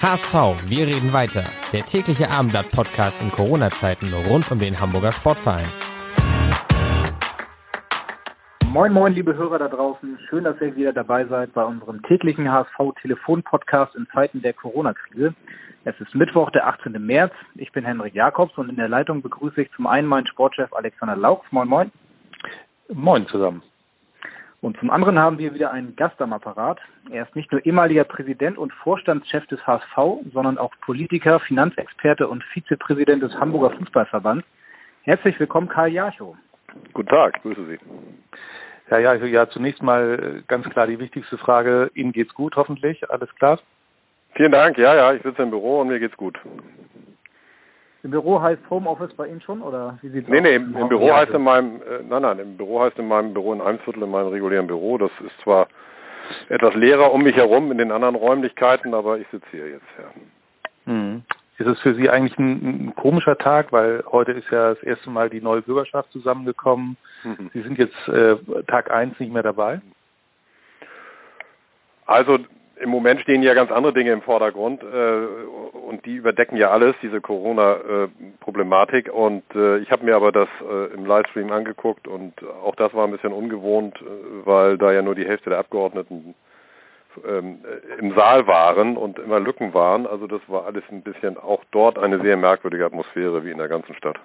HSV, wir reden weiter. Der tägliche Abendblatt-Podcast in Corona-Zeiten rund um den Hamburger Sportverein. Moin, moin, liebe Hörer da draußen. Schön, dass ihr wieder dabei seid bei unserem täglichen HSV-Telefon-Podcast in Zeiten der Corona-Krise. Es ist Mittwoch, der 18. März. Ich bin Henrik Jakobs und in der Leitung begrüße ich zum einen meinen Sportchef Alexander Laux. Moin, moin. Moin zusammen. Und zum anderen haben wir wieder einen Gast am Apparat. Er ist nicht nur ehemaliger Präsident und Vorstandschef des HSV, sondern auch Politiker, Finanzexperte und Vizepräsident des Hamburger Fußballverbands. Herzlich willkommen, Karl Jarchow. Guten Tag, grüße Sie. Ja, ja, ja, zunächst mal ganz klar die wichtigste Frage. Ihnen geht's gut, hoffentlich? Alles klar? Vielen Dank. Ja, ja, ich sitze im Büro und mir geht's gut. Im Büro heißt Homeoffice bei Ihnen schon oder wie sieht's nee, aus? Nee, im, im Büro heißt in meinem äh, nein, nein, im Büro heißt in meinem Büro in einem Viertel in meinem regulären Büro. Das ist zwar etwas leerer um mich herum in den anderen Räumlichkeiten, aber ich sitze hier jetzt, ja. Hm. Ist es für Sie eigentlich ein, ein, komischer Tag, weil heute ist ja das erste Mal die neue Bürgerschaft zusammengekommen. Mhm. Sie sind jetzt äh, Tag eins nicht mehr dabei? Also im Moment stehen ja ganz andere Dinge im Vordergrund äh, und die überdecken ja alles, diese Corona-Problematik. und äh, ich habe mir aber das äh, im Livestream angeguckt und auch das war ein bisschen ungewohnt, äh, weil da ja nur die Hälfte der Abgeordneten ähm, im Saal waren und immer Lücken waren. Also das war alles ein bisschen auch dort eine sehr merkwürdige Atmosphäre wie in der ganzen Stadt.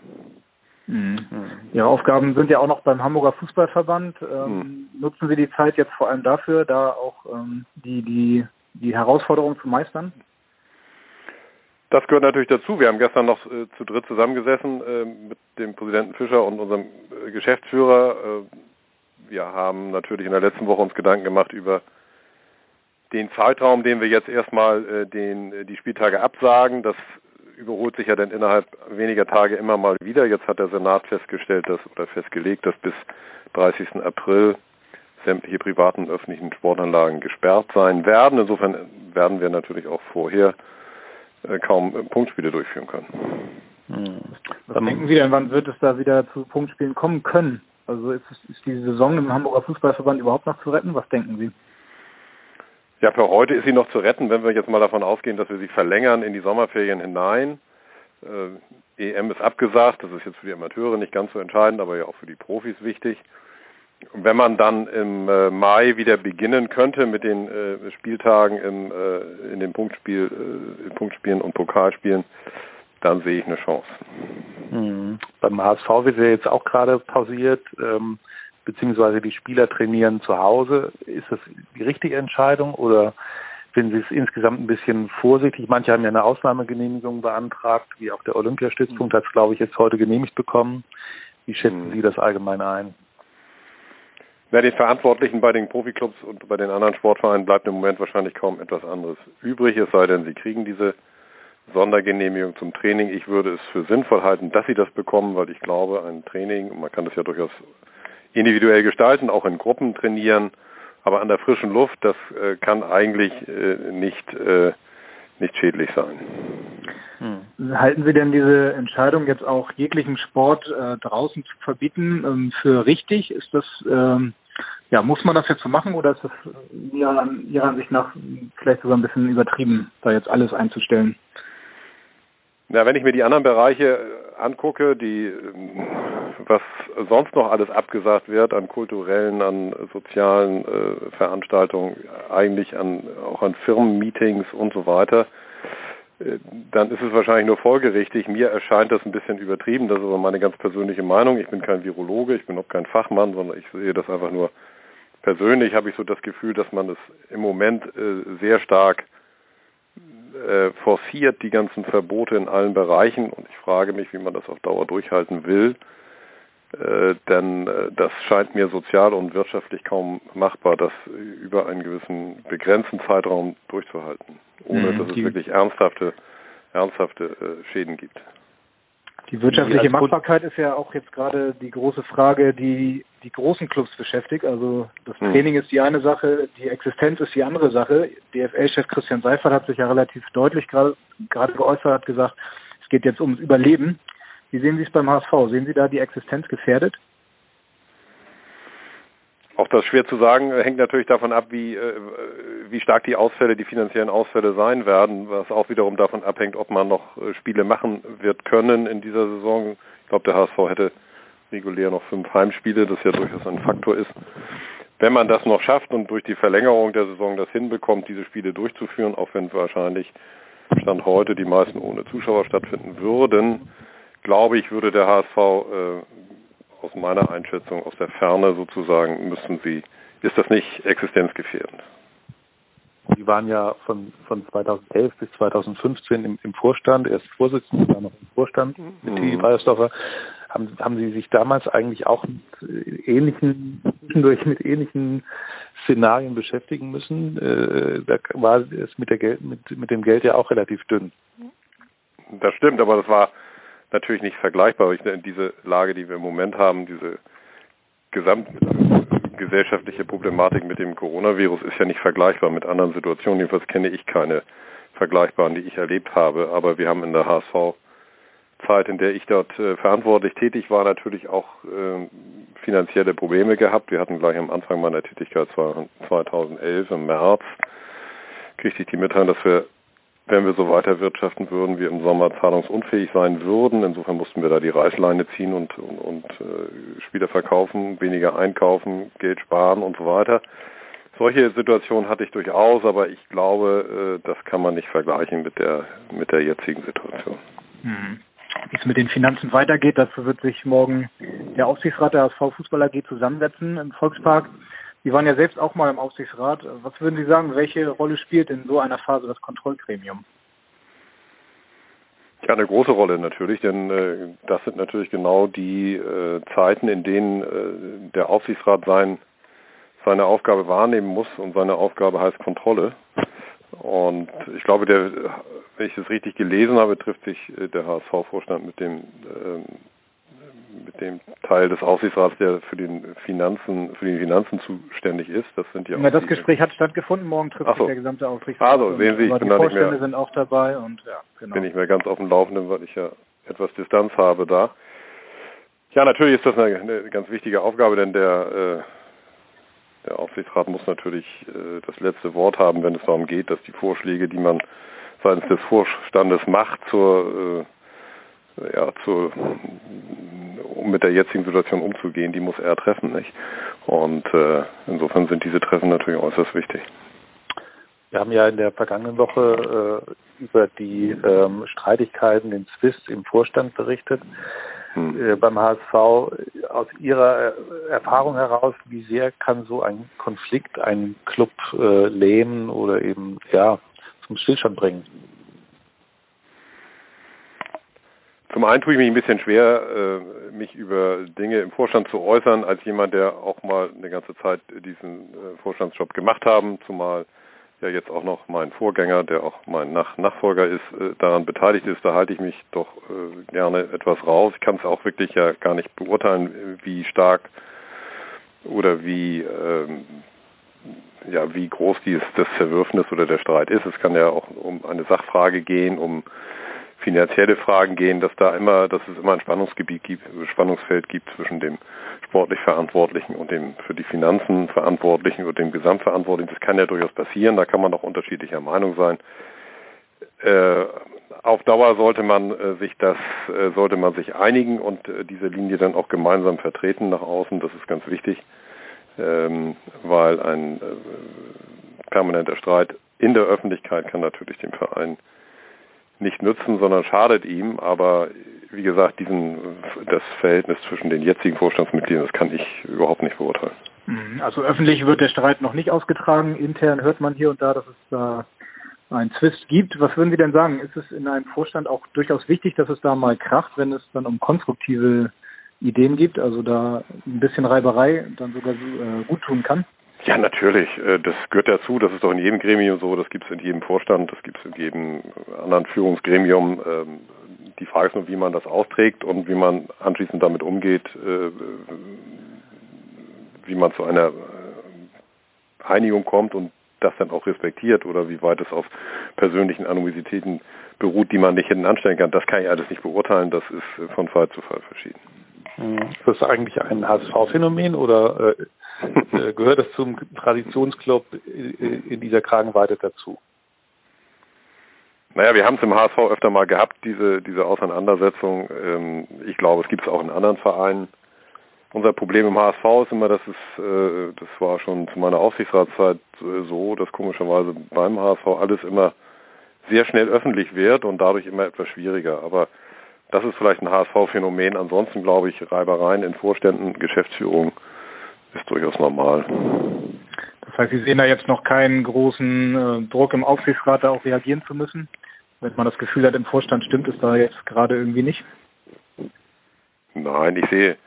Mhm. Ihre Aufgaben sind ja auch noch beim Hamburger Fußballverband. Ähm, mhm. Nutzen Sie die Zeit jetzt vor allem dafür, da auch ähm, die, die, die Herausforderungen zu meistern? Das gehört natürlich dazu. Wir haben gestern noch äh, zu dritt zusammengesessen äh, mit dem Präsidenten Fischer und unserem äh, Geschäftsführer. Äh, wir haben natürlich in der letzten Woche uns Gedanken gemacht über den Zeitraum, den wir jetzt erstmal äh, den, äh, die Spieltage absagen. Das überholt sich ja dann innerhalb weniger Tage immer mal wieder. Jetzt hat der Senat festgestellt, dass oder festgelegt, dass bis 30. April sämtliche privaten und öffentlichen Sportanlagen gesperrt sein werden. Insofern werden wir natürlich auch vorher äh, kaum Punktspiele durchführen können. Hm. Was ähm, denken Sie denn, wann wird es da wieder zu Punktspielen kommen können? Also ist, ist die Saison im Hamburger Fußballverband überhaupt noch zu retten? Was denken Sie? Ja, für heute ist sie noch zu retten, wenn wir jetzt mal davon ausgehen, dass wir sie verlängern in die Sommerferien hinein. Äh, EM ist abgesagt, das ist jetzt für die Amateure nicht ganz so entscheidend, aber ja auch für die Profis wichtig. Und wenn man dann im äh, Mai wieder beginnen könnte mit den äh, Spieltagen im, äh, in den Punktspiel, äh, Punktspielen und Pokalspielen, dann sehe ich eine Chance. Mhm. Beim HSV wird ja jetzt auch gerade pausiert. Ähm, beziehungsweise die Spieler trainieren zu Hause. Ist das die richtige Entscheidung oder finden Sie es insgesamt ein bisschen vorsichtig? Manche haben ja eine Ausnahmegenehmigung beantragt, wie auch der Olympiastützpunkt hat es, glaube ich, jetzt heute genehmigt bekommen. Wie schätzen Sie das allgemein ein? Ja, den Verantwortlichen bei den Profiklubs und bei den anderen Sportvereinen bleibt im Moment wahrscheinlich kaum etwas anderes übrig, es sei denn, sie kriegen diese Sondergenehmigung zum Training. Ich würde es für sinnvoll halten, dass sie das bekommen, weil ich glaube, ein Training, man kann das ja durchaus individuell gestalten, auch in Gruppen trainieren, aber an der frischen Luft, das äh, kann eigentlich äh, nicht, äh, nicht schädlich sein. Hm. Halten Sie denn diese Entscheidung jetzt auch jeglichen Sport äh, draußen zu verbieten ähm, für richtig? Ist das ähm, ja, muss man das jetzt so machen oder ist das Ihrer, Ihrer Ansicht nach vielleicht sogar ein bisschen übertrieben, da jetzt alles einzustellen? Ja, wenn ich mir die anderen Bereiche angucke, die was sonst noch alles abgesagt wird an kulturellen, an sozialen äh, Veranstaltungen, eigentlich an auch an Firmenmeetings und so weiter, äh, dann ist es wahrscheinlich nur folgerichtig. Mir erscheint das ein bisschen übertrieben. Das ist aber meine ganz persönliche Meinung. Ich bin kein Virologe, ich bin auch kein Fachmann, sondern ich sehe das einfach nur persönlich. Habe ich so das Gefühl, dass man das im Moment äh, sehr stark äh, forciert die ganzen Verbote in allen Bereichen und ich frage mich, wie man das auf Dauer durchhalten will. Äh, denn äh, das scheint mir sozial und wirtschaftlich kaum machbar, das über einen gewissen begrenzten Zeitraum durchzuhalten, ohne mhm, dass es wirklich ernsthafte, ernsthafte äh, Schäden gibt. Die wirtschaftliche Machbarkeit ist ja auch jetzt gerade die große Frage, die die großen Clubs beschäftigt. Also das hm. Training ist die eine Sache, die Existenz ist die andere Sache. DFL-Chef Christian Seifert hat sich ja relativ deutlich gerade gerade geäußert, hat gesagt, es geht jetzt ums Überleben. Wie sehen Sie es beim HSV? Sehen Sie da die Existenz gefährdet? Auch das schwer zu sagen, hängt natürlich davon ab, wie, äh, wie stark die Ausfälle, die finanziellen Ausfälle sein werden, was auch wiederum davon abhängt, ob man noch äh, Spiele machen wird können in dieser Saison. Ich glaube, der HSV hätte regulär noch fünf Heimspiele, das ja durchaus ein Faktor ist. Wenn man das noch schafft und durch die Verlängerung der Saison das hinbekommt, diese Spiele durchzuführen, auch wenn wahrscheinlich Stand heute die meisten ohne Zuschauer stattfinden würden, glaube ich, würde der HSV äh, aus meiner Einschätzung aus der Ferne sozusagen müssen sie, ist das nicht existenzgefährdend. Sie waren ja von, von 2011 bis 2015 im, im Vorstand, erst Vorsitzender, dann noch im Vorstand mit mhm. Weiersdorfer. Haben, haben Sie sich damals eigentlich auch mit ähnlichen, zwischendurch mit ähnlichen Szenarien beschäftigen müssen? Äh, da war es mit, der Geld, mit, mit dem Geld ja auch relativ dünn. Das stimmt, aber das war natürlich nicht vergleichbar. Ich, diese Lage, die wir im Moment haben, diese gesamtgesellschaftliche Problematik mit dem Coronavirus ist ja nicht vergleichbar mit anderen Situationen. Jedenfalls kenne ich keine vergleichbaren, die ich erlebt habe. Aber wir haben in der HSV Zeit, in der ich dort äh, verantwortlich tätig war, natürlich auch äh, finanzielle Probleme gehabt. Wir hatten gleich am Anfang meiner Tätigkeit 2011 im März kriegte ich die Mitteilung, dass wir wenn wir so weiter wirtschaften würden, wir im Sommer zahlungsunfähig sein würden. Insofern mussten wir da die Reißleine ziehen und, und, und äh, Spieler verkaufen, weniger einkaufen, Geld sparen und so weiter. Solche Situationen hatte ich durchaus, aber ich glaube, äh, das kann man nicht vergleichen mit der mit der jetzigen Situation. Mhm. Wie es mit den Finanzen weitergeht, dazu wird sich morgen der Aufsichtsrat der HSV Fußball AG zusammensetzen im Volkspark. Sie waren ja selbst auch mal im Aufsichtsrat. Was würden Sie sagen, welche Rolle spielt in so einer Phase das Kontrollgremium? Ja, eine große Rolle natürlich, denn äh, das sind natürlich genau die äh, Zeiten, in denen äh, der Aufsichtsrat sein, seine Aufgabe wahrnehmen muss und seine Aufgabe heißt Kontrolle. Und ich glaube, der, wenn ich es richtig gelesen habe, trifft sich äh, der HSV-Vorstand mit dem ähm, mit dem Teil des Aufsichtsrats, der für den Finanzen, für die Finanzen zuständig ist. Das sind ja. ja das Gespräch hat stattgefunden. Morgen trifft so. sich der gesamte Aufsichtsrat. Also sehen Sie, ich bin da nicht mehr. sind auch dabei und ja, genau. Bin ich mehr ganz auf dem Laufenden, weil ich ja etwas Distanz habe da. Ja, natürlich ist das eine, eine ganz wichtige Aufgabe, denn der äh, der Aufsichtsrat muss natürlich äh, das letzte Wort haben, wenn es darum geht, dass die Vorschläge, die man seitens des Vorstandes macht zur äh, ja, zur um mit der jetzigen Situation umzugehen, die muss er treffen, nicht? Und äh, insofern sind diese Treffen natürlich äußerst wichtig. Wir haben ja in der vergangenen Woche äh, über die ähm, Streitigkeiten, den Zwist im Vorstand berichtet. Hm. Äh, beim HSV aus Ihrer äh, Erfahrung heraus, wie sehr kann so ein Konflikt einen Club äh, lähmen oder eben ja zum Stillstand bringen? Zum einen tue ich mich ein bisschen schwer, äh, mich über Dinge im Vorstand zu äußern, als jemand, der auch mal eine ganze Zeit diesen äh, Vorstandsjob gemacht haben, zumal ja jetzt auch noch mein Vorgänger, der auch mein Nach Nachfolger ist, äh, daran beteiligt ist. Da halte ich mich doch gerne etwas raus. Ich kann es auch wirklich ja gar nicht beurteilen, wie stark oder wie ähm, ja wie groß dies das Zerwürfnis oder der Streit ist. Es kann ja auch um eine Sachfrage gehen, um finanzielle Fragen gehen, dass da immer, dass es immer ein Spannungsgebiet gibt, Spannungsfeld gibt zwischen dem sportlich Verantwortlichen und dem für die Finanzen Verantwortlichen oder dem Gesamtverantwortlichen. Das kann ja durchaus passieren, da kann man auch unterschiedlicher Meinung sein. Äh, auf Dauer sollte man äh, sich das, äh, sollte man sich einigen und äh, diese Linie dann auch gemeinsam vertreten nach außen. Das ist ganz wichtig, ähm, weil ein äh, permanenter Streit in der Öffentlichkeit kann natürlich dem Verein nicht nützen, sondern schadet ihm. Aber wie gesagt, diesen, das Verhältnis zwischen den jetzigen Vorstandsmitgliedern, das kann ich überhaupt nicht beurteilen. Mhm. Also öffentlich wird der Streit noch nicht ausgetragen. Intern hört man hier und da, dass es da einen Zwist gibt. Was würden Sie denn sagen? Ist es in einem Vorstand auch durchaus wichtig, dass es da mal kracht, wenn es dann um konstruktive Ideen gibt, also da ein bisschen Reiberei dann sogar äh, gut tun kann? Ja, natürlich. Äh, das gehört dazu. Das ist doch in jedem Gremium so. Das gibt es in jedem Vorstand. Das gibt es in jedem anderen Führungsgremium. Ähm, die Frage ist nur, wie man das austrägt und wie man anschließend damit umgeht, äh, wie man zu einer äh, Einigung kommt und das dann auch respektiert oder wie weit es auf persönlichen Animositäten beruht, die man nicht hinten anstellen kann. Das kann ich alles nicht beurteilen. Das ist von Fall zu Fall verschieden. Mhm. Ist das eigentlich ein HSV-Phänomen oder äh, gehört es zum Traditionsclub in dieser Kragenweite dazu? Naja, wir haben es im HSV öfter mal gehabt, diese, diese Auseinandersetzung. Ähm, ich glaube, es gibt es auch in anderen Vereinen. Unser Problem im HSV ist immer, dass es, äh, das war schon zu meiner Aufsichtsratszeit äh, so, dass komischerweise beim HSV alles immer sehr schnell öffentlich wird und dadurch immer etwas schwieriger. Aber das ist vielleicht ein HSV-Phänomen. Ansonsten glaube ich, Reibereien in Vorständen, Geschäftsführung ist durchaus normal. Das heißt, Sie sehen da jetzt noch keinen großen äh, Druck im Aufsichtsrat, da auch reagieren zu müssen? Wenn man das Gefühl hat, im Vorstand stimmt es da jetzt gerade irgendwie nicht? Nein, ich sehe,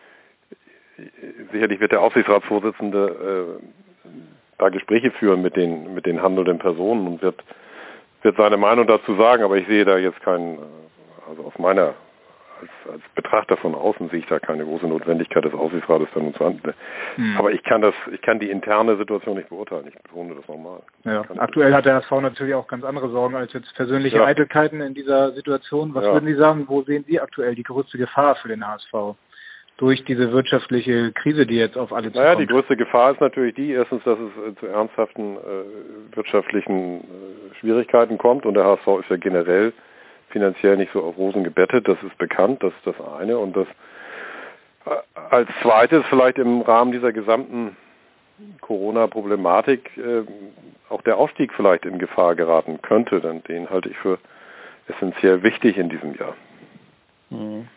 sicherlich wird der Aufsichtsratsvorsitzende äh, da Gespräche führen mit den mit den handelnden Personen und wird wird seine Meinung dazu sagen, aber ich sehe da jetzt keinen, äh, also aus meiner als, als Betrachter von außen sehe ich da keine große Notwendigkeit des Aufsichtsrates dann zu handeln. Hm. Aber ich kann das, ich kann die interne Situation nicht beurteilen. Ich betone das nochmal. Ja. Aktuell hat der HSV natürlich auch ganz andere Sorgen als jetzt persönliche ja. Eitelkeiten in dieser Situation. Was ja. würden Sie sagen, wo sehen Sie aktuell die größte Gefahr für den HSV? durch diese wirtschaftliche Krise, die jetzt auf alle zukommt? Naja, die größte Gefahr ist natürlich die, erstens, dass es äh, zu ernsthaften äh, wirtschaftlichen äh, Schwierigkeiten kommt und der HSV ist ja generell finanziell nicht so auf Rosen gebettet, das ist bekannt, das ist das eine. Und das äh, als zweites vielleicht im Rahmen dieser gesamten Corona-Problematik äh, auch der Aufstieg vielleicht in Gefahr geraten könnte, denn den halte ich für essentiell wichtig in diesem Jahr. Mhm.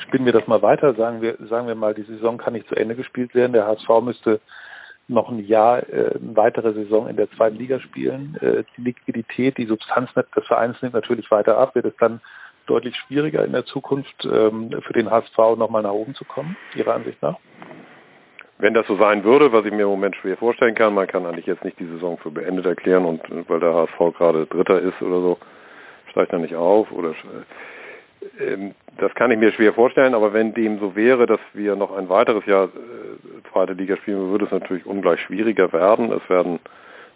Spinnen wir das mal weiter, sagen wir, sagen wir mal, die Saison kann nicht zu Ende gespielt werden. Der HSV müsste noch ein Jahr, äh, eine weitere Saison in der zweiten Liga spielen. Äh, die Liquidität, die Substanz des Vereins nimmt natürlich weiter ab. Wird es dann deutlich schwieriger in der Zukunft ähm, für den HSV nochmal nach oben zu kommen, Ihrer Ansicht nach? Wenn das so sein würde, was ich mir im Moment schwer vorstellen kann, man kann eigentlich jetzt nicht die Saison für beendet erklären und weil der HSV gerade Dritter ist oder so, steigt er nicht auf oder ähm, das kann ich mir schwer vorstellen, aber wenn dem so wäre, dass wir noch ein weiteres Jahr äh, zweite Liga spielen, würde es natürlich ungleich schwieriger werden. Es werden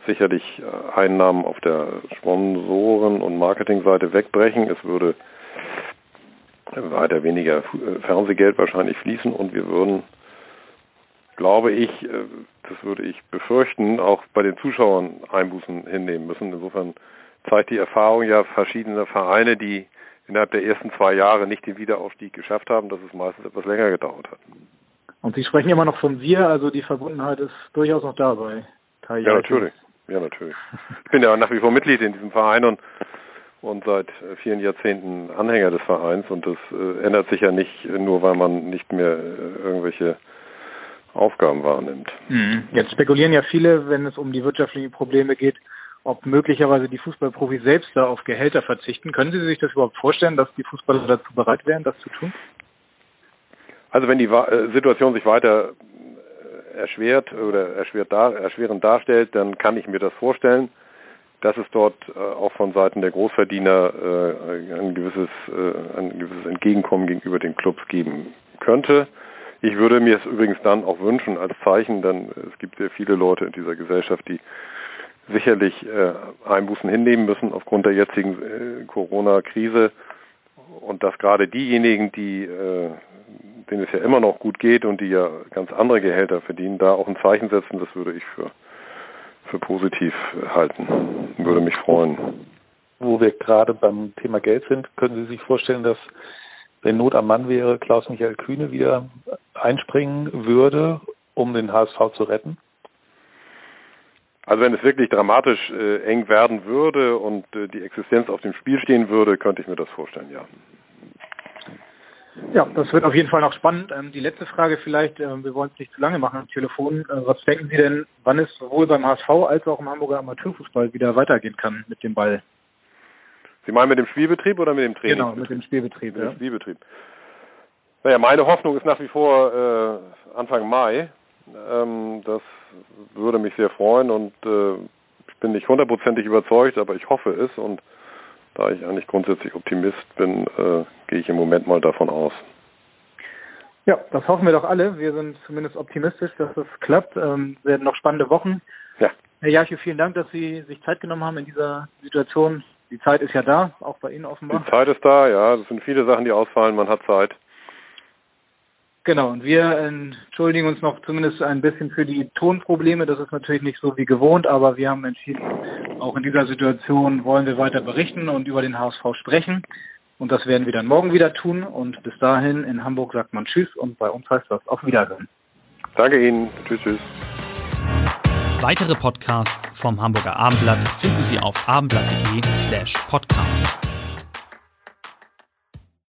sicherlich äh, Einnahmen auf der Sponsoren- und Marketingseite wegbrechen. Es würde weiter weniger äh, Fernsehgeld wahrscheinlich fließen und wir würden, glaube ich, äh, das würde ich befürchten, auch bei den Zuschauern Einbußen hinnehmen müssen. Insofern zeigt die Erfahrung ja verschiedener Vereine, die innerhalb der ersten zwei Jahre nicht den Wiederaufstieg geschafft haben, dass es meistens etwas länger gedauert hat. Und Sie sprechen immer noch von wir, also die Verbundenheit ist durchaus noch dabei. Ja, natürlich. Ja, natürlich. Ich bin ja nach wie vor Mitglied in diesem Verein und und seit vielen Jahrzehnten Anhänger des Vereins und das äh, ändert sich ja nicht nur, weil man nicht mehr äh, irgendwelche Aufgaben wahrnimmt. Mhm. Jetzt spekulieren ja viele, wenn es um die wirtschaftlichen Probleme geht, ob möglicherweise die Fußballprofis selbst da auf Gehälter verzichten. Können Sie sich das überhaupt vorstellen, dass die Fußballer dazu bereit wären, das zu tun? Also wenn die äh, Situation sich weiter äh, erschwert oder erschwert dar, erschwerend darstellt, dann kann ich mir das vorstellen, dass es dort äh, auch von Seiten der Großverdiener ein gewisses ein gewisses Entgegenkommen gegenüber den Clubs geben könnte. Ich würde mir es übrigens dann auch wünschen als Zeichen, denn es gibt sehr viele Leute in dieser Gesellschaft, die sicherlich äh, Einbußen hinnehmen müssen aufgrund der jetzigen äh, Corona-Krise und dass gerade diejenigen, die äh, denen es ja immer noch gut geht und die ja ganz andere Gehälter verdienen, da auch ein Zeichen setzen, das würde ich für für positiv halten. Würde mich freuen. Wo wir gerade beim Thema Geld sind, können Sie sich vorstellen, dass wenn Not am Mann wäre, Klaus-Michael Kühne wieder einspringen würde, um den HSV zu retten? Also wenn es wirklich dramatisch äh, eng werden würde und äh, die Existenz auf dem Spiel stehen würde, könnte ich mir das vorstellen, ja. Ja, das wird auf jeden Fall noch spannend. Ähm, die letzte Frage vielleicht, äh, wir wollen es nicht zu lange machen am Telefon. Äh, was denken Sie denn, wann es sowohl beim HSV als auch im Hamburger Amateurfußball wieder weitergehen kann mit dem Ball? Sie meinen mit dem Spielbetrieb oder mit dem Training? Genau, mit dem Spielbetrieb. Mit ja. dem Spielbetrieb. Naja, meine Hoffnung ist nach wie vor äh, Anfang Mai. Ähm, das würde mich sehr freuen und äh, ich bin nicht hundertprozentig überzeugt, aber ich hoffe es und da ich eigentlich grundsätzlich Optimist bin, äh, gehe ich im Moment mal davon aus. Ja, das hoffen wir doch alle. Wir sind zumindest optimistisch, dass es klappt. Ähm, werden noch spannende Wochen. Ja. Herr Jarche, vielen Dank, dass Sie sich Zeit genommen haben in dieser Situation. Die Zeit ist ja da, auch bei Ihnen offenbar. Die Zeit ist da, ja. Es sind viele Sachen, die ausfallen. Man hat Zeit. Genau, und wir entschuldigen uns noch zumindest ein bisschen für die Tonprobleme. Das ist natürlich nicht so wie gewohnt, aber wir haben entschieden, auch in dieser Situation wollen wir weiter berichten und über den HSV sprechen. Und das werden wir dann morgen wieder tun. Und bis dahin in Hamburg sagt man Tschüss und bei uns heißt das auf Wiedersehen. Danke Ihnen. Tschüss, tschüss. Weitere Podcasts vom Hamburger Abendblatt finden Sie auf abendblatt.de slash podcast.